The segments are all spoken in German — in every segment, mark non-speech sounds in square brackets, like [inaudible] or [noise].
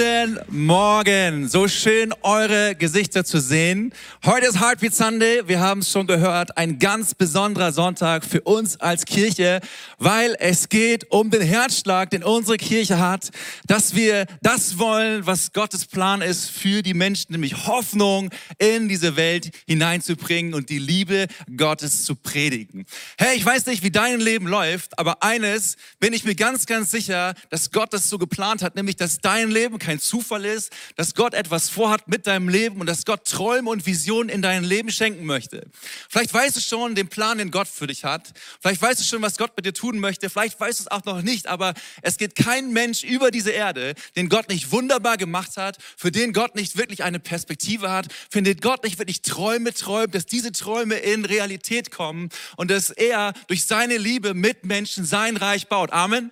Guten Morgen. So schön, eure Gesichter zu sehen. Heute ist Heartbeat Sunday. Wir haben es schon gehört. Ein ganz besonderer Sonntag für uns als Kirche, weil es geht um den Herzschlag, den unsere Kirche hat, dass wir das wollen, was Gottes Plan ist für die Menschen, nämlich Hoffnung in diese Welt hineinzubringen und die Liebe Gottes zu predigen. Hey, ich weiß nicht, wie dein Leben läuft, aber eines bin ich mir ganz, ganz sicher, dass Gott das so geplant hat, nämlich, dass dein Leben kein Zufall ist, dass Gott etwas vorhat mit deinem Leben und dass Gott Träume und Visionen in dein Leben schenken möchte. Vielleicht weißt du schon den Plan, den Gott für dich hat. Vielleicht weißt du schon, was Gott mit dir tun möchte. Vielleicht weißt du es auch noch nicht, aber es geht kein Mensch über diese Erde, den Gott nicht wunderbar gemacht hat, für den Gott nicht wirklich eine Perspektive hat, für den Gott nicht wirklich Träume träumt, dass diese Träume in Realität kommen und dass er durch seine Liebe mit Menschen sein Reich baut. Amen.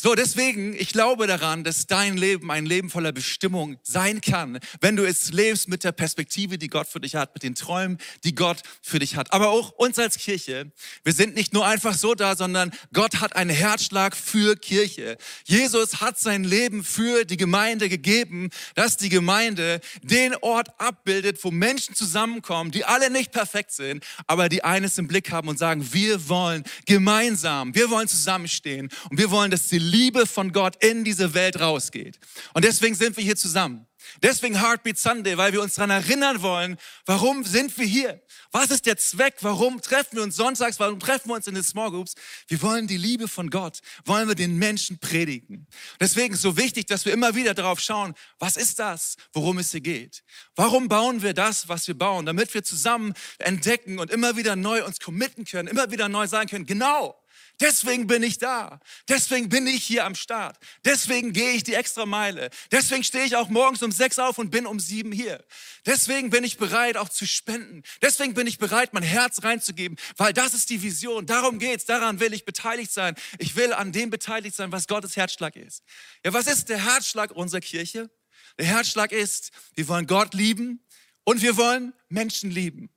So, deswegen, ich glaube daran, dass dein Leben ein Leben voller Bestimmung sein kann, wenn du es lebst mit der Perspektive, die Gott für dich hat, mit den Träumen, die Gott für dich hat. Aber auch uns als Kirche, wir sind nicht nur einfach so da, sondern Gott hat einen Herzschlag für Kirche. Jesus hat sein Leben für die Gemeinde gegeben, dass die Gemeinde den Ort abbildet, wo Menschen zusammenkommen, die alle nicht perfekt sind, aber die eines im Blick haben und sagen, wir wollen gemeinsam, wir wollen zusammenstehen und wir wollen, dass die Liebe von Gott in diese Welt rausgeht. Und deswegen sind wir hier zusammen. Deswegen Heartbeat Sunday, weil wir uns daran erinnern wollen, warum sind wir hier? Was ist der Zweck? Warum treffen wir uns sonntags? Warum treffen wir uns in den Small Groups? Wir wollen die Liebe von Gott, wollen wir den Menschen predigen. Deswegen ist so wichtig, dass wir immer wieder darauf schauen, was ist das, worum es hier geht? Warum bauen wir das, was wir bauen? Damit wir zusammen entdecken und immer wieder neu uns committen können, immer wieder neu sagen können, genau, Deswegen bin ich da. Deswegen bin ich hier am Start. Deswegen gehe ich die extra Meile. Deswegen stehe ich auch morgens um sechs auf und bin um sieben hier. Deswegen bin ich bereit, auch zu spenden. Deswegen bin ich bereit, mein Herz reinzugeben, weil das ist die Vision. Darum geht's. Daran will ich beteiligt sein. Ich will an dem beteiligt sein, was Gottes Herzschlag ist. Ja, was ist der Herzschlag unserer Kirche? Der Herzschlag ist, wir wollen Gott lieben und wir wollen Menschen lieben.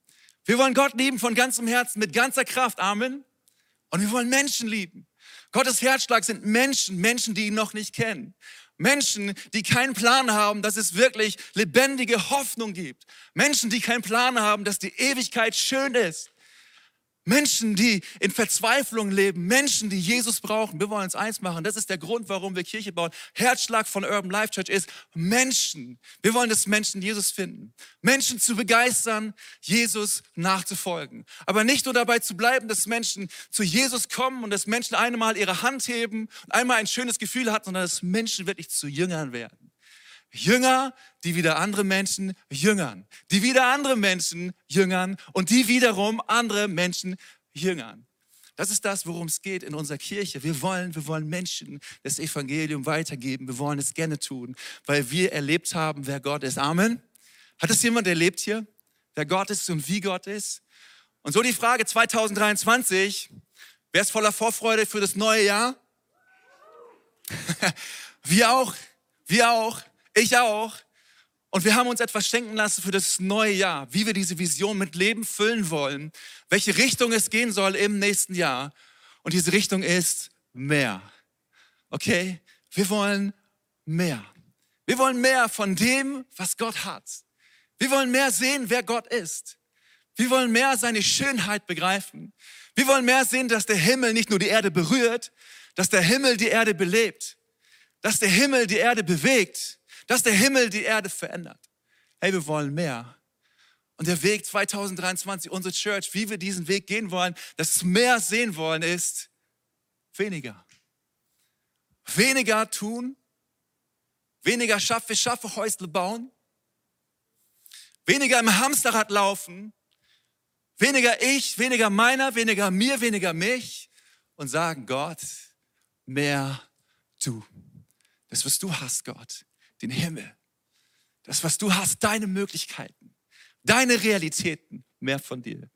Wir wollen Gott lieben von ganzem Herzen, mit ganzer Kraft. Amen. Und wir wollen Menschen lieben. Gottes Herzschlag sind Menschen, Menschen, die ihn noch nicht kennen. Menschen, die keinen Plan haben, dass es wirklich lebendige Hoffnung gibt. Menschen, die keinen Plan haben, dass die Ewigkeit schön ist. Menschen, die in Verzweiflung leben, Menschen, die Jesus brauchen. Wir wollen uns eins machen. Das ist der Grund, warum wir Kirche bauen. Herzschlag von Urban Life Church ist Menschen. Wir wollen, dass Menschen Jesus finden. Menschen zu begeistern, Jesus nachzufolgen. Aber nicht nur dabei zu bleiben, dass Menschen zu Jesus kommen und dass Menschen einmal ihre Hand heben und einmal ein schönes Gefühl hatten, sondern dass Menschen wirklich zu Jüngern werden. Jünger, die wieder andere Menschen jüngern, die wieder andere Menschen jüngern und die wiederum andere Menschen jüngern. Das ist das, worum es geht in unserer Kirche. Wir wollen, wir wollen Menschen das Evangelium weitergeben. Wir wollen es gerne tun, weil wir erlebt haben, wer Gott ist. Amen. Hat es jemand erlebt hier, wer Gott ist und wie Gott ist? Und so die Frage 2023. Wer ist voller Vorfreude für das neue Jahr? [laughs] wir auch. Wir auch. Ich auch. Und wir haben uns etwas schenken lassen für das neue Jahr, wie wir diese Vision mit Leben füllen wollen, welche Richtung es gehen soll im nächsten Jahr. Und diese Richtung ist mehr. Okay? Wir wollen mehr. Wir wollen mehr von dem, was Gott hat. Wir wollen mehr sehen, wer Gott ist. Wir wollen mehr seine Schönheit begreifen. Wir wollen mehr sehen, dass der Himmel nicht nur die Erde berührt, dass der Himmel die Erde belebt, dass der Himmel die Erde bewegt dass der Himmel die Erde verändert. Hey, wir wollen mehr. Und der Weg 2023, unsere Church, wie wir diesen Weg gehen wollen, das mehr sehen wollen, ist weniger. Weniger tun, weniger schaffe, schaffe Häusle bauen, weniger im Hamsterrad laufen, weniger ich, weniger meiner, weniger mir, weniger mich und sagen, Gott, mehr du. Das, was du hast, Gott, den Himmel. Das, was du hast, deine Möglichkeiten, deine Realitäten, mehr von dir.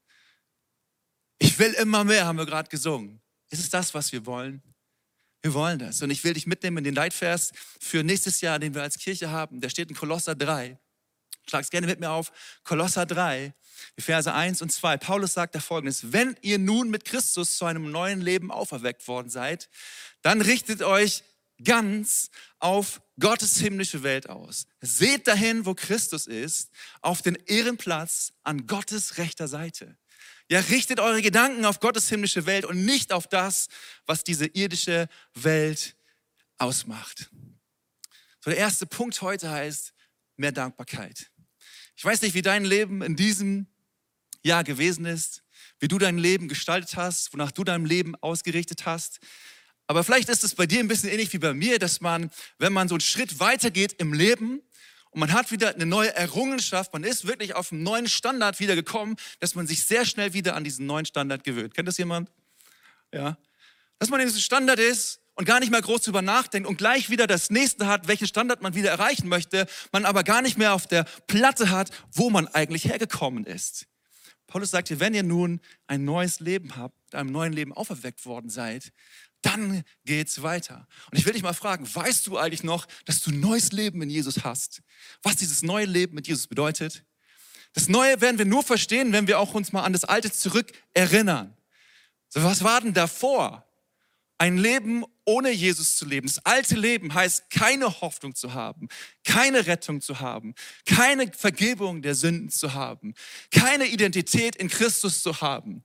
Ich will immer mehr, haben wir gerade gesungen. Ist es das, was wir wollen? Wir wollen das. Und ich will dich mitnehmen in den Leitvers für nächstes Jahr, den wir als Kirche haben. Der steht in Kolosser 3. Schlag es gerne mit mir auf. Kolosser 3, die Verse 1 und 2. Paulus sagt da folgendes. Wenn ihr nun mit Christus zu einem neuen Leben auferweckt worden seid, dann richtet euch ganz auf Gottes himmlische Welt aus. Seht dahin, wo Christus ist, auf den Ehrenplatz an Gottes rechter Seite. Ja, richtet eure Gedanken auf Gottes himmlische Welt und nicht auf das, was diese irdische Welt ausmacht. So, der erste Punkt heute heißt mehr Dankbarkeit. Ich weiß nicht, wie dein Leben in diesem Jahr gewesen ist, wie du dein Leben gestaltet hast, wonach du dein Leben ausgerichtet hast. Aber vielleicht ist es bei dir ein bisschen ähnlich wie bei mir, dass man, wenn man so einen Schritt weitergeht im Leben und man hat wieder eine neue Errungenschaft, man ist wirklich auf einen neuen Standard wieder gekommen, dass man sich sehr schnell wieder an diesen neuen Standard gewöhnt. Kennt das jemand? Ja. Dass man in diesem Standard ist und gar nicht mehr groß drüber nachdenkt und gleich wieder das nächste hat, welchen Standard man wieder erreichen möchte, man aber gar nicht mehr auf der Platte hat, wo man eigentlich hergekommen ist. Paulus sagt hier, wenn ihr nun ein neues Leben habt, einem neuen Leben auferweckt worden seid, dann geht's weiter. Und ich will dich mal fragen, weißt du eigentlich noch, dass du neues Leben in Jesus hast? Was dieses neue Leben mit Jesus bedeutet? Das Neue werden wir nur verstehen, wenn wir auch uns mal an das Alte zurück erinnern. So, was war denn davor? Ein Leben ohne Jesus zu leben. Das alte Leben heißt, keine Hoffnung zu haben, keine Rettung zu haben, keine Vergebung der Sünden zu haben, keine Identität in Christus zu haben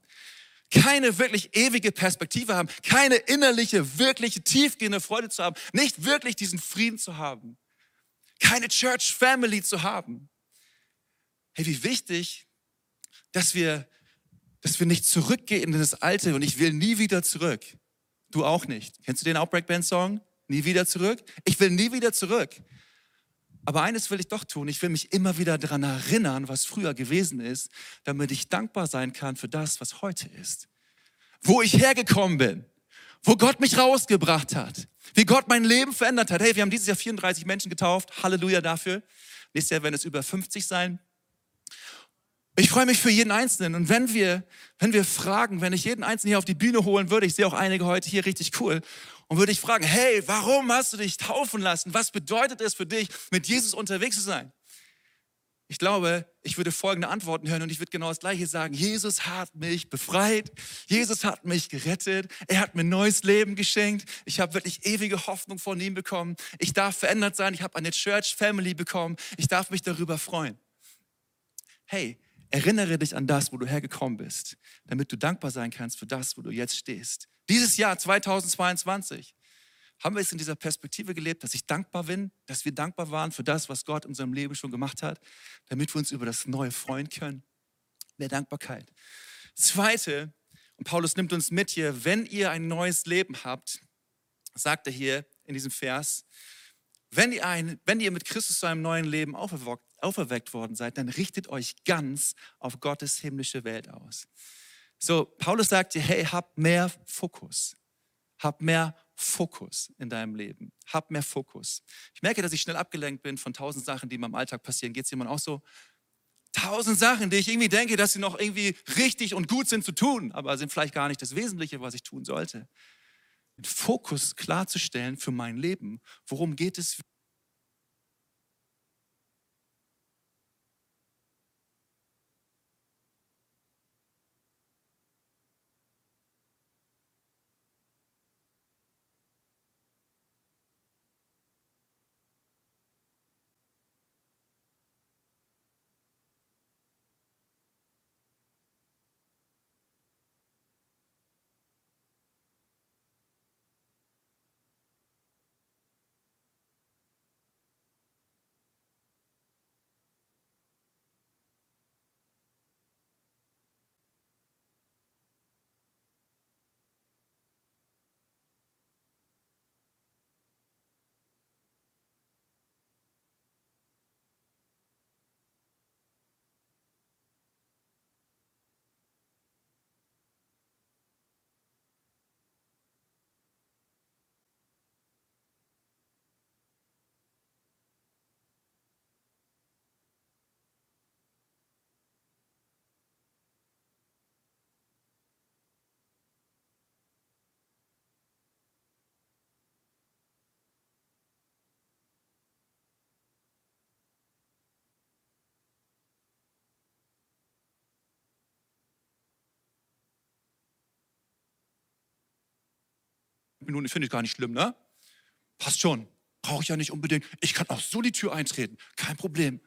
keine wirklich ewige Perspektive haben, keine innerliche, wirkliche, tiefgehende Freude zu haben, nicht wirklich diesen Frieden zu haben, keine Church Family zu haben. Hey, wie wichtig, dass wir, dass wir nicht zurückgehen in das Alte und ich will nie wieder zurück. Du auch nicht. Kennst du den Outbreak Band Song? Nie wieder zurück? Ich will nie wieder zurück. Aber eines will ich doch tun. Ich will mich immer wieder daran erinnern, was früher gewesen ist, damit ich dankbar sein kann für das, was heute ist. Wo ich hergekommen bin, wo Gott mich rausgebracht hat, wie Gott mein Leben verändert hat. Hey, wir haben dieses Jahr 34 Menschen getauft. Halleluja dafür. Nächstes Jahr werden es über 50 sein. Ich freue mich für jeden Einzelnen. Und wenn wir, wenn wir fragen, wenn ich jeden Einzelnen hier auf die Bühne holen würde, ich sehe auch einige heute hier richtig cool, und würde ich fragen, hey, warum hast du dich taufen lassen? Was bedeutet es für dich, mit Jesus unterwegs zu sein? Ich glaube, ich würde folgende Antworten hören und ich würde genau das Gleiche sagen. Jesus hat mich befreit. Jesus hat mich gerettet. Er hat mir neues Leben geschenkt. Ich habe wirklich ewige Hoffnung von ihm bekommen. Ich darf verändert sein. Ich habe eine Church Family bekommen. Ich darf mich darüber freuen. Hey, erinnere dich an das, wo du hergekommen bist, damit du dankbar sein kannst für das, wo du jetzt stehst. Dieses Jahr 2022 haben wir es in dieser Perspektive gelebt, dass ich dankbar bin, dass wir dankbar waren für das, was Gott in unserem Leben schon gemacht hat, damit wir uns über das Neue freuen können. Mehr Dankbarkeit. Zweite, und Paulus nimmt uns mit hier, wenn ihr ein neues Leben habt, sagt er hier in diesem Vers, wenn ihr, ein, wenn ihr mit Christus zu einem neuen Leben auferweckt, auferweckt worden seid, dann richtet euch ganz auf Gottes himmlische Welt aus. So, Paulus sagt dir, hey, hab mehr Fokus. Hab mehr Fokus in deinem Leben. Hab mehr Fokus. Ich merke, dass ich schnell abgelenkt bin von tausend Sachen, die in meinem Alltag passieren. Geht es jemand auch so? Tausend Sachen, die ich irgendwie denke, dass sie noch irgendwie richtig und gut sind zu tun, aber sind vielleicht gar nicht das Wesentliche, was ich tun sollte. Den Fokus klarzustellen für mein Leben. Worum geht es Minuten finde ich gar nicht schlimm, ne? passt schon, brauche ich ja nicht unbedingt. Ich kann auch so die Tür eintreten, kein Problem.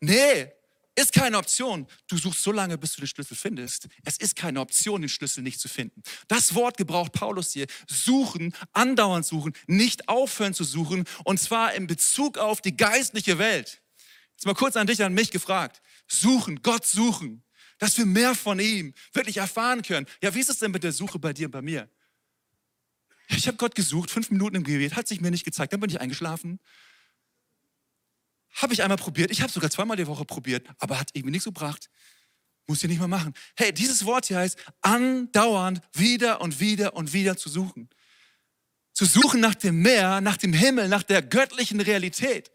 Nee, ist keine Option. Du suchst so lange, bis du den Schlüssel findest. Es ist keine Option, den Schlüssel nicht zu finden. Das Wort gebraucht Paulus hier. Suchen, andauernd suchen, nicht aufhören zu suchen. Und zwar in Bezug auf die geistliche Welt. Jetzt mal kurz an dich, an mich gefragt. Suchen, Gott suchen. Dass wir mehr von ihm wirklich erfahren können. Ja, wie ist es denn mit der Suche bei dir und bei mir? Ich habe Gott gesucht, fünf Minuten im Gebet, hat sich mir nicht gezeigt, dann bin ich eingeschlafen. Habe ich einmal probiert. Ich habe sogar zweimal die Woche probiert, aber hat irgendwie nichts gebracht. Muss ich nicht mehr machen. Hey, dieses Wort hier heißt, andauernd wieder und wieder und wieder zu suchen. Zu suchen nach dem Meer, nach dem Himmel, nach der göttlichen Realität.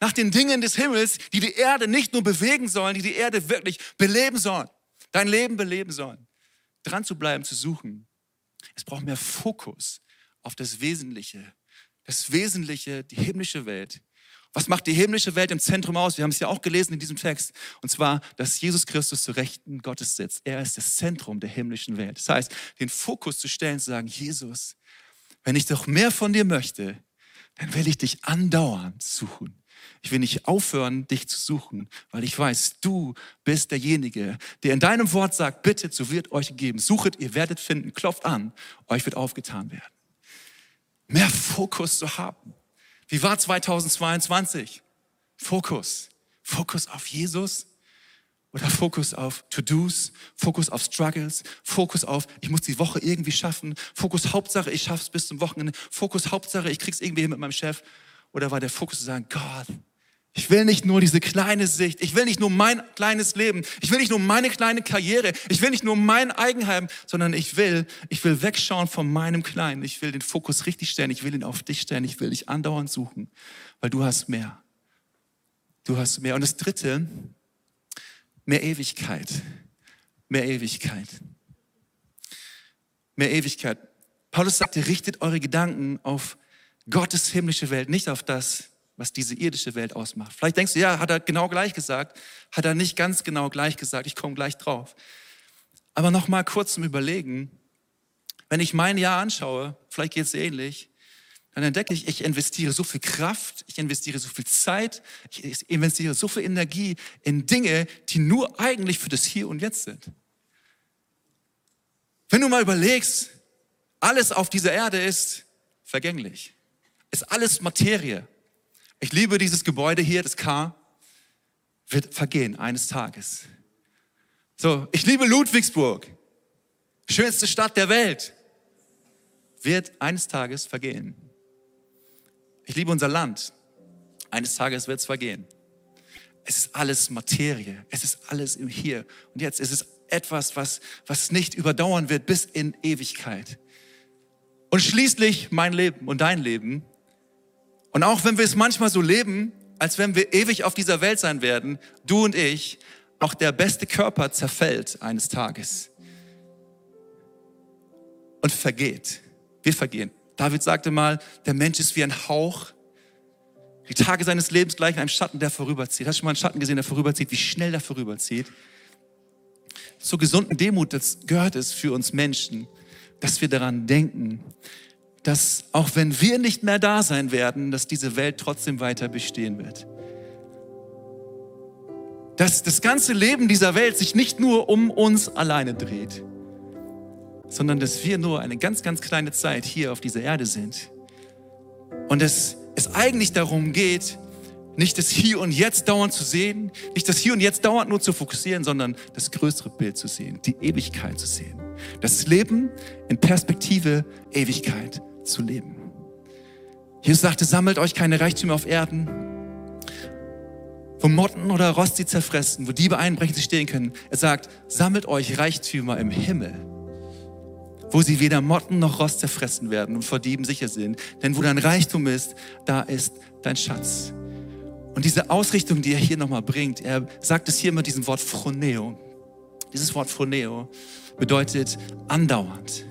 Nach den Dingen des Himmels, die die Erde nicht nur bewegen sollen, die die Erde wirklich beleben sollen. Dein Leben beleben sollen. Dran zu bleiben, zu suchen. Es braucht mehr Fokus auf das Wesentliche. Das Wesentliche, die himmlische Welt, was macht die himmlische Welt im Zentrum aus? Wir haben es ja auch gelesen in diesem Text. Und zwar, dass Jesus Christus zu Rechten Gottes sitzt. Er ist das Zentrum der himmlischen Welt. Das heißt, den Fokus zu stellen, zu sagen, Jesus, wenn ich doch mehr von dir möchte, dann will ich dich andauernd suchen. Ich will nicht aufhören, dich zu suchen, weil ich weiß, du bist derjenige, der in deinem Wort sagt, bittet, so wird euch gegeben. Suchet, ihr werdet finden, klopft an, euch wird aufgetan werden. Mehr Fokus zu haben. Wie war 2022? Fokus. Fokus auf Jesus oder Fokus auf To-Dos, Fokus auf Struggles, Fokus auf, ich muss die Woche irgendwie schaffen, Fokus Hauptsache, ich schaff's bis zum Wochenende, Fokus Hauptsache, ich krieg's irgendwie hin mit meinem Chef. Oder war der Fokus zu sagen, Gott, ich will nicht nur diese kleine Sicht, ich will nicht nur mein kleines Leben, ich will nicht nur meine kleine Karriere, ich will nicht nur mein Eigenheim, sondern ich will, ich will wegschauen von meinem Kleinen, ich will den Fokus richtig stellen, ich will ihn auf dich stellen, ich will dich andauernd suchen, weil du hast mehr. Du hast mehr. Und das Dritte, mehr Ewigkeit. Mehr Ewigkeit. Mehr Ewigkeit. Paulus sagte, richtet eure Gedanken auf Gottes himmlische Welt, nicht auf das, was diese irdische Welt ausmacht. Vielleicht denkst du, ja, hat er genau gleich gesagt, hat er nicht ganz genau gleich gesagt, ich komme gleich drauf. Aber noch mal kurz zum Überlegen, wenn ich mein Jahr anschaue, vielleicht geht es ähnlich, dann entdecke ich, ich investiere so viel Kraft, ich investiere so viel Zeit, ich investiere so viel Energie in Dinge, die nur eigentlich für das Hier und Jetzt sind. Wenn du mal überlegst, alles auf dieser Erde ist vergänglich, ist alles Materie. Ich liebe dieses Gebäude hier, das K, wird vergehen eines Tages. So, ich liebe Ludwigsburg, schönste Stadt der Welt, wird eines Tages vergehen. Ich liebe unser Land, eines Tages wird es vergehen. Es ist alles Materie, es ist alles im Hier und Jetzt. Es ist etwas, was, was nicht überdauern wird bis in Ewigkeit. Und schließlich mein Leben und dein Leben und auch wenn wir es manchmal so leben, als wenn wir ewig auf dieser Welt sein werden, du und ich, auch der beste Körper zerfällt eines Tages und vergeht. Wir vergehen. David sagte mal, der Mensch ist wie ein Hauch. Die Tage seines Lebens gleichen einem Schatten, der vorüberzieht. Hast du schon mal einen Schatten gesehen, der vorüberzieht? Wie schnell der vorüberzieht? Zur gesunden Demut das gehört es für uns Menschen, dass wir daran denken, dass auch wenn wir nicht mehr da sein werden, dass diese Welt trotzdem weiter bestehen wird. Dass das ganze Leben dieser Welt sich nicht nur um uns alleine dreht, sondern dass wir nur eine ganz, ganz kleine Zeit hier auf dieser Erde sind. Und dass es eigentlich darum geht, nicht das Hier und Jetzt dauernd zu sehen, nicht das Hier und Jetzt dauernd nur zu fokussieren, sondern das größere Bild zu sehen, die Ewigkeit zu sehen. Das Leben in Perspektive Ewigkeit zu leben. Jesus sagte, sammelt euch keine Reichtümer auf Erden, wo Motten oder Rost sie zerfressen, wo Diebe einbrechen, sie stehen können. Er sagt, sammelt euch Reichtümer im Himmel, wo sie weder Motten noch Rost zerfressen werden und vor Dieben sicher sind. Denn wo dein Reichtum ist, da ist dein Schatz. Und diese Ausrichtung, die er hier nochmal bringt, er sagt es hier immer diesem Wort Phroneo. Dieses Wort Phroneo bedeutet andauernd,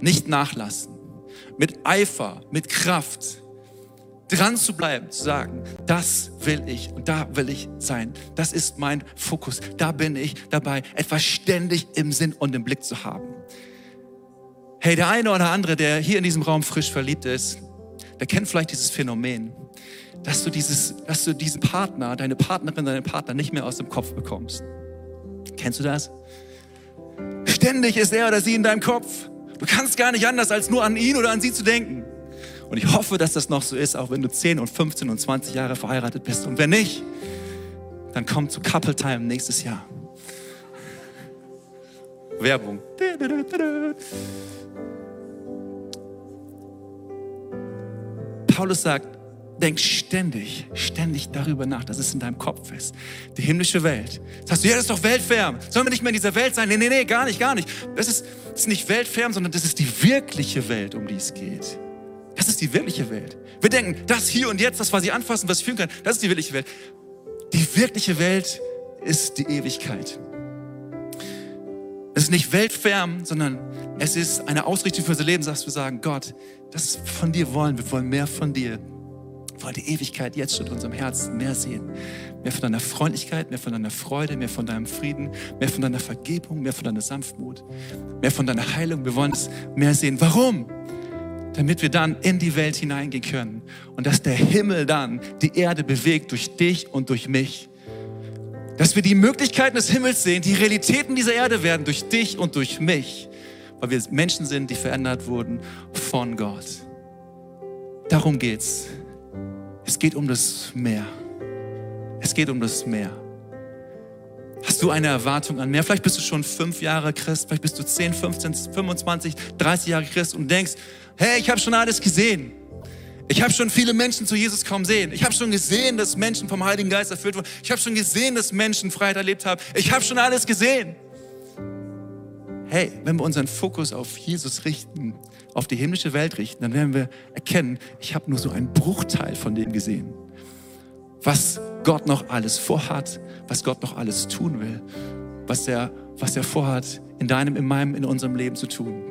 nicht nachlassen, mit Eifer, mit Kraft dran zu bleiben, zu sagen, das will ich und da will ich sein. Das ist mein Fokus. Da bin ich dabei, etwas ständig im Sinn und im Blick zu haben. Hey, der eine oder andere, der hier in diesem Raum frisch verliebt ist, der kennt vielleicht dieses Phänomen, dass du, dieses, dass du diesen Partner, deine Partnerin, deinen Partner nicht mehr aus dem Kopf bekommst. Kennst du das? Ständig ist er oder sie in deinem Kopf. Du kannst gar nicht anders, als nur an ihn oder an sie zu denken. Und ich hoffe, dass das noch so ist, auch wenn du 10 und 15 und 20 Jahre verheiratet bist. Und wenn nicht, dann komm zu Couple Time nächstes Jahr. Werbung. Paulus sagt, denk ständig, ständig darüber nach, dass es in deinem Kopf ist. Die himmlische Welt. Sagst du, ja, das ist doch weltfern. Sollen wir nicht mehr in dieser Welt sein? Nee, nee, nee, gar nicht, gar nicht. Das ist, das ist nicht weltfern, sondern das ist die wirkliche Welt, um die es geht. Das ist die wirkliche Welt. Wir denken, das hier und jetzt, das, was ich anfassen, was ich fühlen kann, das ist die wirkliche Welt. Die wirkliche Welt ist die Ewigkeit. Es ist nicht weltfern, sondern es ist eine Ausrichtung für unser Leben, dass wir sagen, Gott, das von dir wollen, wir wollen mehr von dir. Wir wollen die Ewigkeit jetzt schon in unserem Herzen mehr sehen. Mehr von deiner Freundlichkeit, mehr von deiner Freude, mehr von deinem Frieden, mehr von deiner Vergebung, mehr von deiner Sanftmut, mehr von deiner Heilung. Wir wollen es mehr sehen. Warum? damit wir dann in die Welt hineingehen können und dass der Himmel dann die Erde bewegt durch dich und durch mich. Dass wir die Möglichkeiten des Himmels sehen, die Realitäten dieser Erde werden durch dich und durch mich, weil wir Menschen sind, die verändert wurden von Gott. Darum geht's. Es geht um das Meer. Es geht um das Meer. Hast du eine Erwartung an mehr? Vielleicht bist du schon fünf Jahre Christ, vielleicht bist du 10, 15, 25, 30 Jahre Christ und denkst, hey, ich habe schon alles gesehen. Ich habe schon viele Menschen zu Jesus kommen sehen. Ich habe schon gesehen, dass Menschen vom Heiligen Geist erfüllt wurden. Ich habe schon gesehen, dass Menschen Freiheit erlebt haben. Ich habe schon alles gesehen. Hey, wenn wir unseren Fokus auf Jesus richten, auf die himmlische Welt richten, dann werden wir erkennen, ich habe nur so einen Bruchteil von dem gesehen. Was Gott noch alles vorhat, was Gott noch alles tun will, was er, was er vorhat, in deinem, in meinem, in unserem Leben zu tun.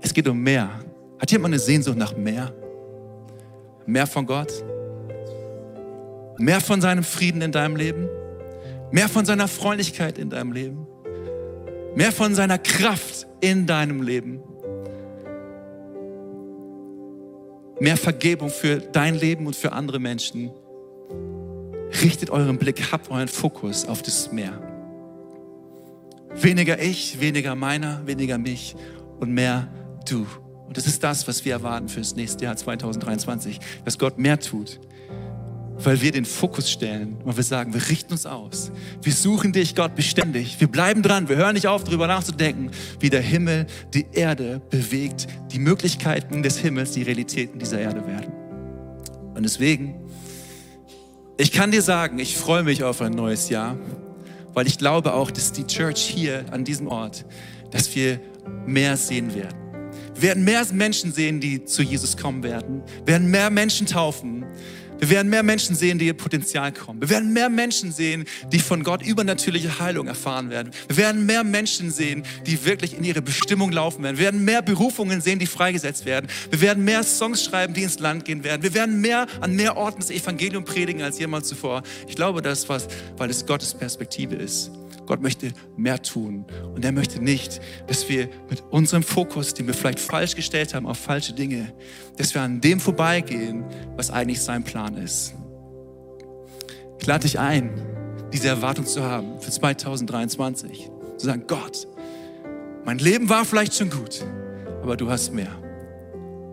Es geht um mehr. Hat jemand eine Sehnsucht nach mehr? Mehr von Gott? Mehr von seinem Frieden in deinem Leben? Mehr von seiner Freundlichkeit in deinem Leben? Mehr von seiner Kraft in deinem Leben? Mehr Vergebung für dein Leben und für andere Menschen? Richtet euren Blick, habt euren Fokus auf das Meer. Weniger ich, weniger meiner, weniger mich und mehr du. Und das ist das, was wir erwarten für das nächste Jahr 2023, dass Gott mehr tut, weil wir den Fokus stellen und wir sagen, wir richten uns aus. Wir suchen dich, Gott, beständig. Wir bleiben dran. Wir hören nicht auf, darüber nachzudenken, wie der Himmel die Erde bewegt, die Möglichkeiten des Himmels, die Realitäten dieser Erde werden. Und deswegen, ich kann dir sagen, ich freue mich auf ein neues Jahr, weil ich glaube auch, dass die Church hier an diesem Ort, dass wir mehr sehen werden. Wir werden mehr Menschen sehen, die zu Jesus kommen werden. Wir werden mehr Menschen taufen. Wir werden mehr Menschen sehen, die ihr Potenzial kommen. Wir werden mehr Menschen sehen, die von Gott übernatürliche Heilung erfahren werden. Wir werden mehr Menschen sehen, die wirklich in ihre Bestimmung laufen werden. Wir werden mehr Berufungen sehen, die freigesetzt werden. Wir werden mehr Songs schreiben, die ins Land gehen werden. Wir werden mehr an mehr Orten das Evangelium predigen als jemals zuvor. Ich glaube, das was, weil es Gottes Perspektive ist. Gott möchte mehr tun. Und er möchte nicht, dass wir mit unserem Fokus, den wir vielleicht falsch gestellt haben auf falsche Dinge, dass wir an dem vorbeigehen, was eigentlich sein Plan ist. Ich lade dich ein, diese Erwartung zu haben für 2023. Zu sagen, Gott, mein Leben war vielleicht schon gut, aber du hast mehr.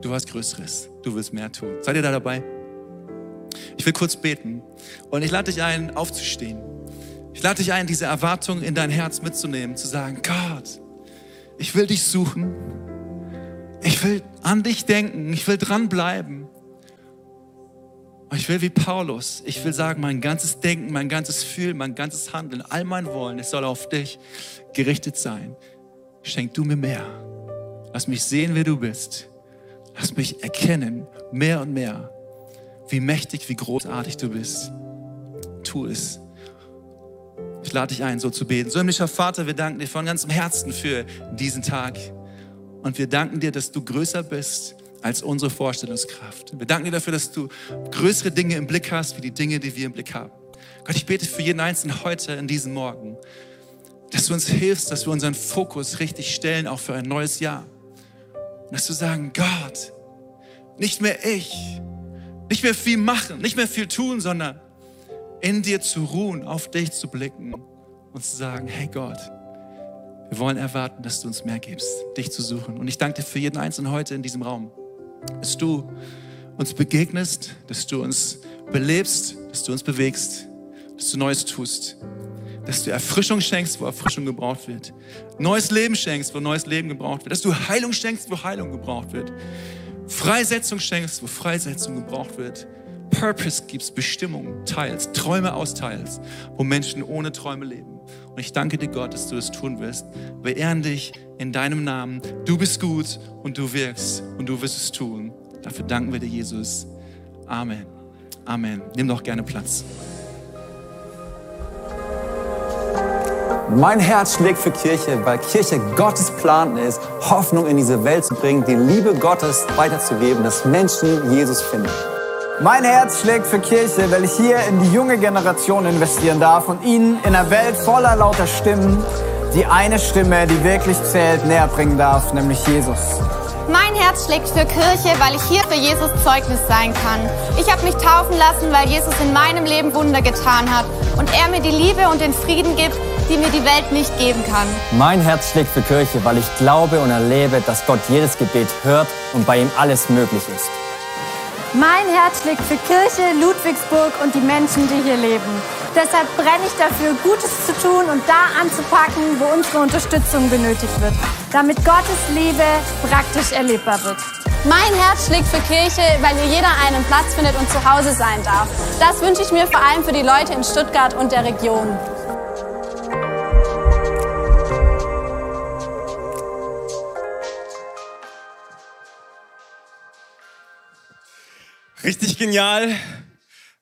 Du hast Größeres. Du willst mehr tun. Seid ihr da dabei? Ich will kurz beten und ich lade dich ein, aufzustehen. Ich lade dich ein, diese Erwartung in dein Herz mitzunehmen, zu sagen, Gott, ich will dich suchen. Ich will an dich denken. Ich will dranbleiben. Ich will wie Paulus, ich will sagen, mein ganzes Denken, mein ganzes Fühlen, mein ganzes Handeln, all mein Wollen, es soll auf dich gerichtet sein. Schenk du mir mehr. Lass mich sehen, wer du bist. Lass mich erkennen, mehr und mehr, wie mächtig, wie großartig du bist. Tu es ich lade dich ein, so zu beten. So, himmlischer Vater, wir danken dir von ganzem Herzen für diesen Tag. Und wir danken dir, dass du größer bist als unsere Vorstellungskraft. Wir danken dir dafür, dass du größere Dinge im Blick hast, wie die Dinge, die wir im Blick haben. Gott, ich bete für jeden Einzelnen heute in diesem Morgen, dass du uns hilfst, dass wir unseren Fokus richtig stellen, auch für ein neues Jahr. Und dass du sagen, Gott, Nicht mehr ich, nicht mehr viel machen, nicht mehr viel tun, sondern in dir zu ruhen, auf dich zu blicken und zu sagen, hey Gott, wir wollen erwarten, dass du uns mehr gibst, dich zu suchen. Und ich danke dir für jeden Einzelnen heute in diesem Raum, dass du uns begegnest, dass du uns belebst, dass du uns bewegst, dass du Neues tust, dass du Erfrischung schenkst, wo Erfrischung gebraucht wird, neues Leben schenkst, wo neues Leben gebraucht wird, dass du Heilung schenkst, wo Heilung gebraucht wird, Freisetzung schenkst, wo Freisetzung gebraucht wird, Purpose gibst, Bestimmung teilst, Träume austeilst, wo Menschen ohne Träume leben. Und ich danke dir, Gott, dass du es tun wirst. Wir ehren dich in deinem Namen. Du bist gut und du wirkst und du wirst es tun. Dafür danken wir dir, Jesus. Amen. Amen. Nimm doch gerne Platz. Mein Herz schlägt für Kirche, weil Kirche Gottes Plan ist, Hoffnung in diese Welt zu bringen, die Liebe Gottes weiterzugeben, dass Menschen Jesus finden. Mein Herz schlägt für Kirche, weil ich hier in die junge Generation investieren darf und ihnen in einer Welt voller lauter Stimmen die eine Stimme, die wirklich zählt, näher bringen darf, nämlich Jesus. Mein Herz schlägt für Kirche, weil ich hier für Jesus Zeugnis sein kann. Ich habe mich taufen lassen, weil Jesus in meinem Leben Wunder getan hat und er mir die Liebe und den Frieden gibt, die mir die Welt nicht geben kann. Mein Herz schlägt für Kirche, weil ich glaube und erlebe, dass Gott jedes Gebet hört und bei ihm alles möglich ist. Mein Herz schlägt für Kirche, Ludwigsburg und die Menschen, die hier leben. Deshalb brenne ich dafür, Gutes zu tun und da anzupacken, wo unsere Unterstützung benötigt wird, damit Gottes Liebe praktisch erlebbar wird. Mein Herz schlägt für Kirche, weil hier jeder einen Platz findet und zu Hause sein darf. Das wünsche ich mir vor allem für die Leute in Stuttgart und der Region. Richtig genial.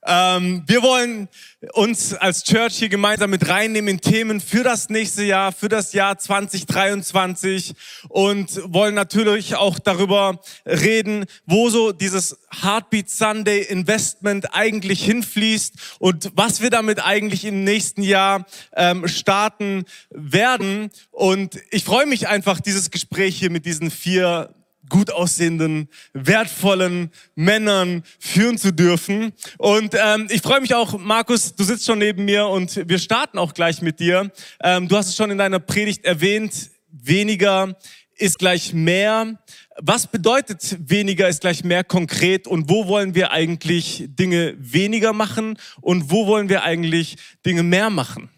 Ähm, wir wollen uns als Church hier gemeinsam mit reinnehmen in Themen für das nächste Jahr, für das Jahr 2023 und wollen natürlich auch darüber reden, wo so dieses Heartbeat Sunday Investment eigentlich hinfließt und was wir damit eigentlich im nächsten Jahr ähm, starten werden. Und ich freue mich einfach, dieses Gespräch hier mit diesen vier gut aussehenden, wertvollen Männern führen zu dürfen. Und ähm, ich freue mich auch, Markus, du sitzt schon neben mir und wir starten auch gleich mit dir. Ähm, du hast es schon in deiner Predigt erwähnt, weniger ist gleich mehr. Was bedeutet weniger ist gleich mehr konkret und wo wollen wir eigentlich Dinge weniger machen und wo wollen wir eigentlich Dinge mehr machen?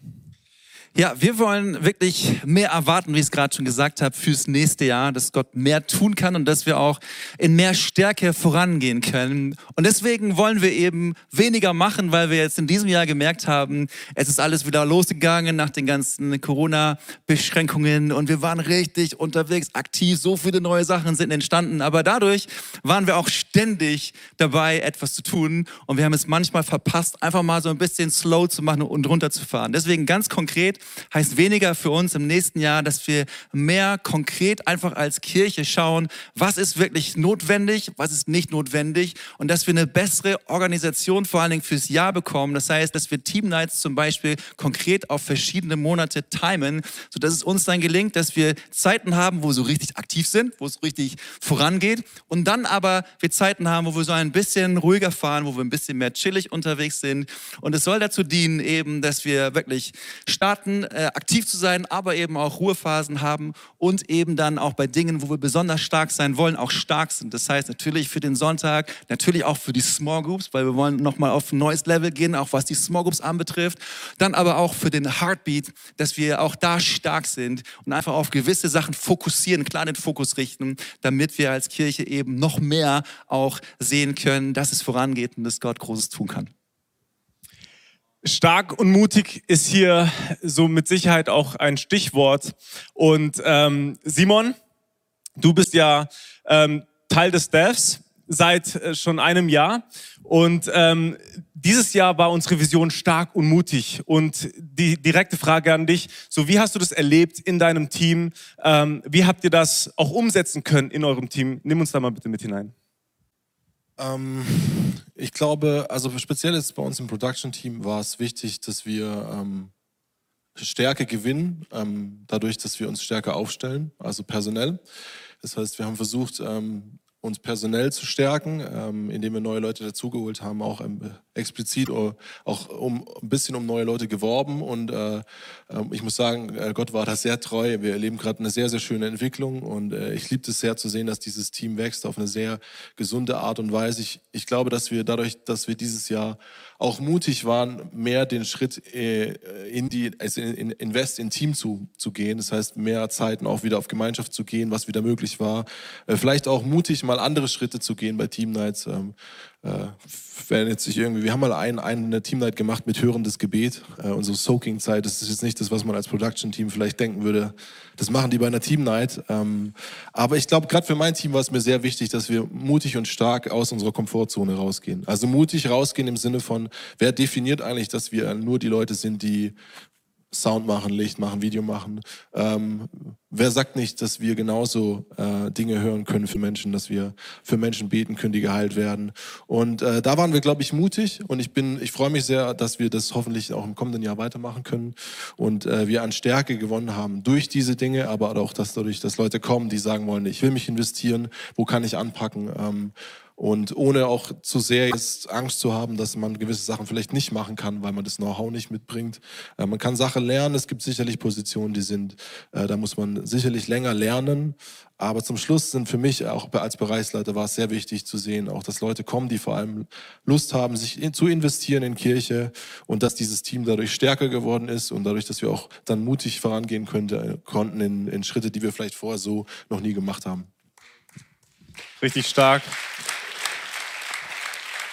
Ja, wir wollen wirklich mehr erwarten, wie ich es gerade schon gesagt habe, fürs nächste Jahr, dass Gott mehr tun kann und dass wir auch in mehr Stärke vorangehen können. Und deswegen wollen wir eben weniger machen, weil wir jetzt in diesem Jahr gemerkt haben, es ist alles wieder losgegangen nach den ganzen Corona-Beschränkungen und wir waren richtig unterwegs, aktiv, so viele neue Sachen sind entstanden. Aber dadurch waren wir auch ständig dabei, etwas zu tun und wir haben es manchmal verpasst, einfach mal so ein bisschen slow zu machen und runterzufahren. Deswegen ganz konkret, heißt weniger für uns im nächsten Jahr, dass wir mehr konkret einfach als Kirche schauen, was ist wirklich notwendig, was ist nicht notwendig und dass wir eine bessere Organisation vor allen Dingen fürs Jahr bekommen. Das heißt, dass wir Team Nights zum Beispiel konkret auf verschiedene Monate timen, sodass es uns dann gelingt, dass wir Zeiten haben, wo wir so richtig aktiv sind, wo es richtig vorangeht und dann aber wir Zeiten haben, wo wir so ein bisschen ruhiger fahren, wo wir ein bisschen mehr chillig unterwegs sind und es soll dazu dienen eben, dass wir wirklich starten äh, aktiv zu sein, aber eben auch Ruhephasen haben und eben dann auch bei Dingen, wo wir besonders stark sein wollen, auch stark sind. Das heißt natürlich für den Sonntag, natürlich auch für die Small Groups, weil wir wollen nochmal auf ein neues Level gehen, auch was die Small Groups anbetrifft. Dann aber auch für den Heartbeat, dass wir auch da stark sind und einfach auf gewisse Sachen fokussieren, klar den Fokus richten, damit wir als Kirche eben noch mehr auch sehen können, dass es vorangeht und dass Gott Großes tun kann. Stark und mutig ist hier so mit Sicherheit auch ein Stichwort. Und ähm, Simon, du bist ja ähm, Teil des Devs seit äh, schon einem Jahr. Und ähm, dieses Jahr war unsere Vision stark und mutig. Und die direkte Frage an dich, so wie hast du das erlebt in deinem Team? Ähm, wie habt ihr das auch umsetzen können in eurem Team? Nimm uns da mal bitte mit hinein. Ähm, ich glaube, also speziell jetzt bei uns im Production-Team war es wichtig, dass wir ähm, Stärke gewinnen, ähm, dadurch, dass wir uns stärker aufstellen, also personell. Das heißt, wir haben versucht, ähm, uns personell zu stärken, ähm, indem wir neue Leute dazugeholt haben, auch ähm, explizit o- auch um ein bisschen um neue Leute geworben. Und äh, ähm, ich muss sagen, äh, Gott war da sehr treu. Wir erleben gerade eine sehr, sehr schöne Entwicklung und äh, ich liebe es sehr zu sehen, dass dieses Team wächst auf eine sehr gesunde Art und Weise. Ich, ich glaube, dass wir dadurch, dass wir dieses Jahr auch mutig waren, mehr den Schritt äh, in die, also in, in Invest in Team zu, zu gehen. Das heißt, mehr Zeiten auch wieder auf Gemeinschaft zu gehen, was wieder möglich war. Äh, vielleicht auch mutig, mal andere Schritte zu gehen bei Team Nights. Ähm, äh, wenn jetzt sich irgendwie, wir haben mal ein, eine Team Night gemacht mit hörendes Gebet, äh, unsere Soaking-Zeit. Das ist jetzt nicht das, was man als Production-Team vielleicht denken würde. Das machen die bei einer Team Night. Ähm, aber ich glaube, gerade für mein Team war es mir sehr wichtig, dass wir mutig und stark aus unserer Komfortzone rausgehen. Also mutig rausgehen im Sinne von, wer definiert eigentlich, dass wir nur die Leute sind, die Sound machen, Licht machen, Video machen. Ähm, wer sagt nicht, dass wir genauso äh, Dinge hören können für Menschen, dass wir für Menschen beten können, die geheilt werden? Und äh, da waren wir, glaube ich, mutig. Und ich bin, ich freue mich sehr, dass wir das hoffentlich auch im kommenden Jahr weitermachen können und äh, wir an Stärke gewonnen haben durch diese Dinge, aber auch dass dadurch, dass Leute kommen, die sagen wollen, ich will mich investieren, wo kann ich anpacken? Ähm, und ohne auch zu sehr jetzt Angst zu haben, dass man gewisse Sachen vielleicht nicht machen kann, weil man das Know-how nicht mitbringt. Äh, man kann Sachen lernen. Es gibt sicherlich Positionen, die sind, äh, da muss man sicherlich länger lernen. Aber zum Schluss sind für mich auch als Bereichsleiter war es sehr wichtig zu sehen, auch dass Leute kommen, die vor allem Lust haben, sich in, zu investieren in Kirche und dass dieses Team dadurch stärker geworden ist und dadurch, dass wir auch dann mutig vorangehen könnte, konnten in, in Schritte, die wir vielleicht vorher so noch nie gemacht haben. Richtig stark.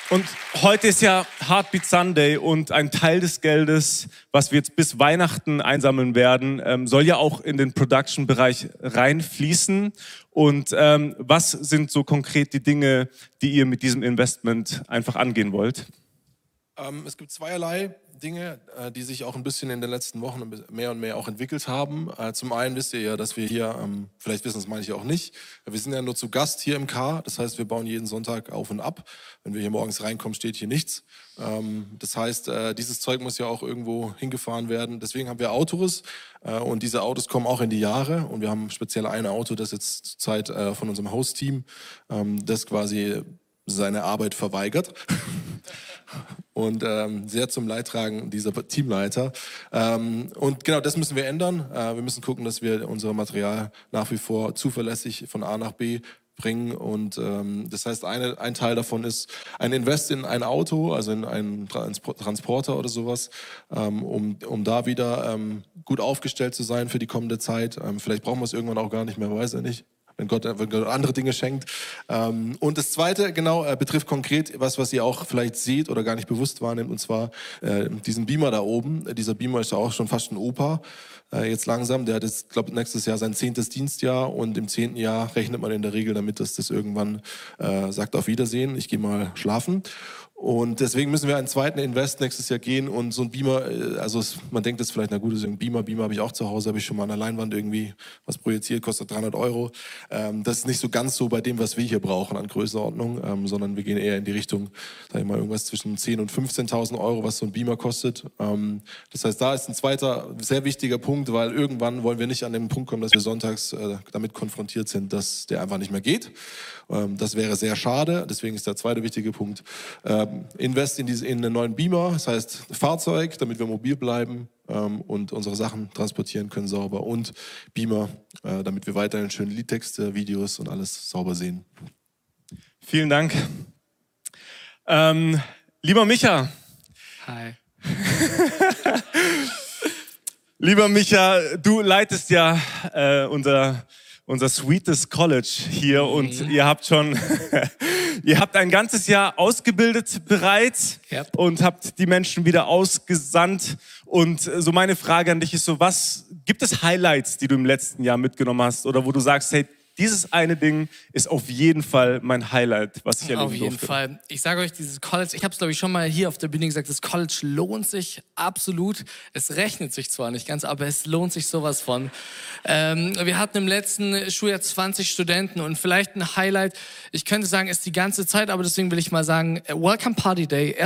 Und heute ist ja Heartbeat Sunday und ein Teil des Geldes, was wir jetzt bis Weihnachten einsammeln werden, ähm, soll ja auch in den Production-Bereich reinfließen. Und ähm, was sind so konkret die Dinge, die ihr mit diesem Investment einfach angehen wollt? Ähm, es gibt zweierlei Dinge, äh, die sich auch ein bisschen in den letzten Wochen mehr und mehr auch entwickelt haben. Äh, zum einen wisst ihr ja, dass wir hier, ähm, vielleicht wissen es manche auch nicht, wir sind ja nur zu Gast hier im K. Das heißt, wir bauen jeden Sonntag auf und ab. Wenn wir hier morgens reinkommen, steht hier nichts. Ähm, das heißt, äh, dieses Zeug muss ja auch irgendwo hingefahren werden. Deswegen haben wir Autos und diese Autos kommen auch in die Jahre. Und wir haben speziell ein Auto, das jetzt zur Zeit äh, von unserem Host-Team, das quasi seine Arbeit verweigert. [laughs] und ähm, sehr zum Leidtragen dieser Teamleiter. Ähm, und genau das müssen wir ändern. Äh, wir müssen gucken, dass wir unser Material nach wie vor zuverlässig von A nach B bringen. Und ähm, das heißt, eine, ein Teil davon ist ein Invest in ein Auto, also in einen Transpor- Transporter oder sowas, ähm, um, um da wieder ähm, gut aufgestellt zu sein für die kommende Zeit. Ähm, vielleicht brauchen wir es irgendwann auch gar nicht mehr, weiß er nicht wenn Gott, wenn Gott andere Dinge schenkt. Ähm, und das Zweite, genau, äh, betrifft konkret was, was ihr auch vielleicht seht oder gar nicht bewusst wahrnehmt, und zwar äh, diesen Beamer da oben. Dieser Beamer ist ja auch schon fast ein Opa, äh, jetzt langsam. Der hat jetzt, glaube nächstes Jahr sein zehntes Dienstjahr und im zehnten Jahr rechnet man in der Regel damit, dass das irgendwann äh, sagt auf Wiedersehen, ich gehe mal schlafen. Und deswegen müssen wir einen zweiten Invest nächstes Jahr gehen und so ein Beamer, äh, also es, man denkt jetzt vielleicht, na gut, das ist ein Beamer, Beamer habe ich auch zu Hause, habe ich schon mal an der Leinwand irgendwie was projiziert, kostet 300 Euro. Ähm, das ist nicht so ganz so bei dem, was wir hier brauchen an Größenordnung, ähm, sondern wir gehen eher in die Richtung, sag ich mal, irgendwas zwischen 10.000 und 15.000 Euro, was so ein Beamer kostet. Ähm, das heißt, da ist ein zweiter sehr wichtiger Punkt, weil irgendwann wollen wir nicht an den Punkt kommen, dass wir sonntags äh, damit konfrontiert sind, dass der einfach nicht mehr geht. Ähm, das wäre sehr schade, deswegen ist der zweite wichtige Punkt, ähm, invest in, diese, in einen neuen Beamer, das heißt Fahrzeug, damit wir mobil bleiben ähm, und unsere Sachen transportieren können sauber und Beamer, äh, damit wir weiterhin schöne Liedtexte, Videos und alles sauber sehen. Vielen Dank. Ähm, lieber Micha, Hi. [laughs] Lieber Micha, du leitest ja äh, unser, unser Sweetest College hier und ihr habt schon, [laughs] ihr habt ein ganzes Jahr ausgebildet bereits Yep. und habt die Menschen wieder ausgesandt. Und äh, so meine Frage an dich ist so, was gibt es Highlights, die du im letzten Jahr mitgenommen hast oder wo du sagst, hey, dieses eine Ding ist auf jeden Fall mein Highlight, was ich erleben Auf jeden durfte. Fall. Ich sage euch, dieses College, ich habe es glaube ich schon mal hier auf der Bühne gesagt, das College lohnt sich absolut. Es rechnet sich zwar nicht ganz, aber es lohnt sich sowas von. Ähm, wir hatten im letzten Schuljahr 20 Studenten und vielleicht ein Highlight, ich könnte sagen, ist die ganze Zeit, aber deswegen will ich mal sagen, äh, Welcome Party Day, 1.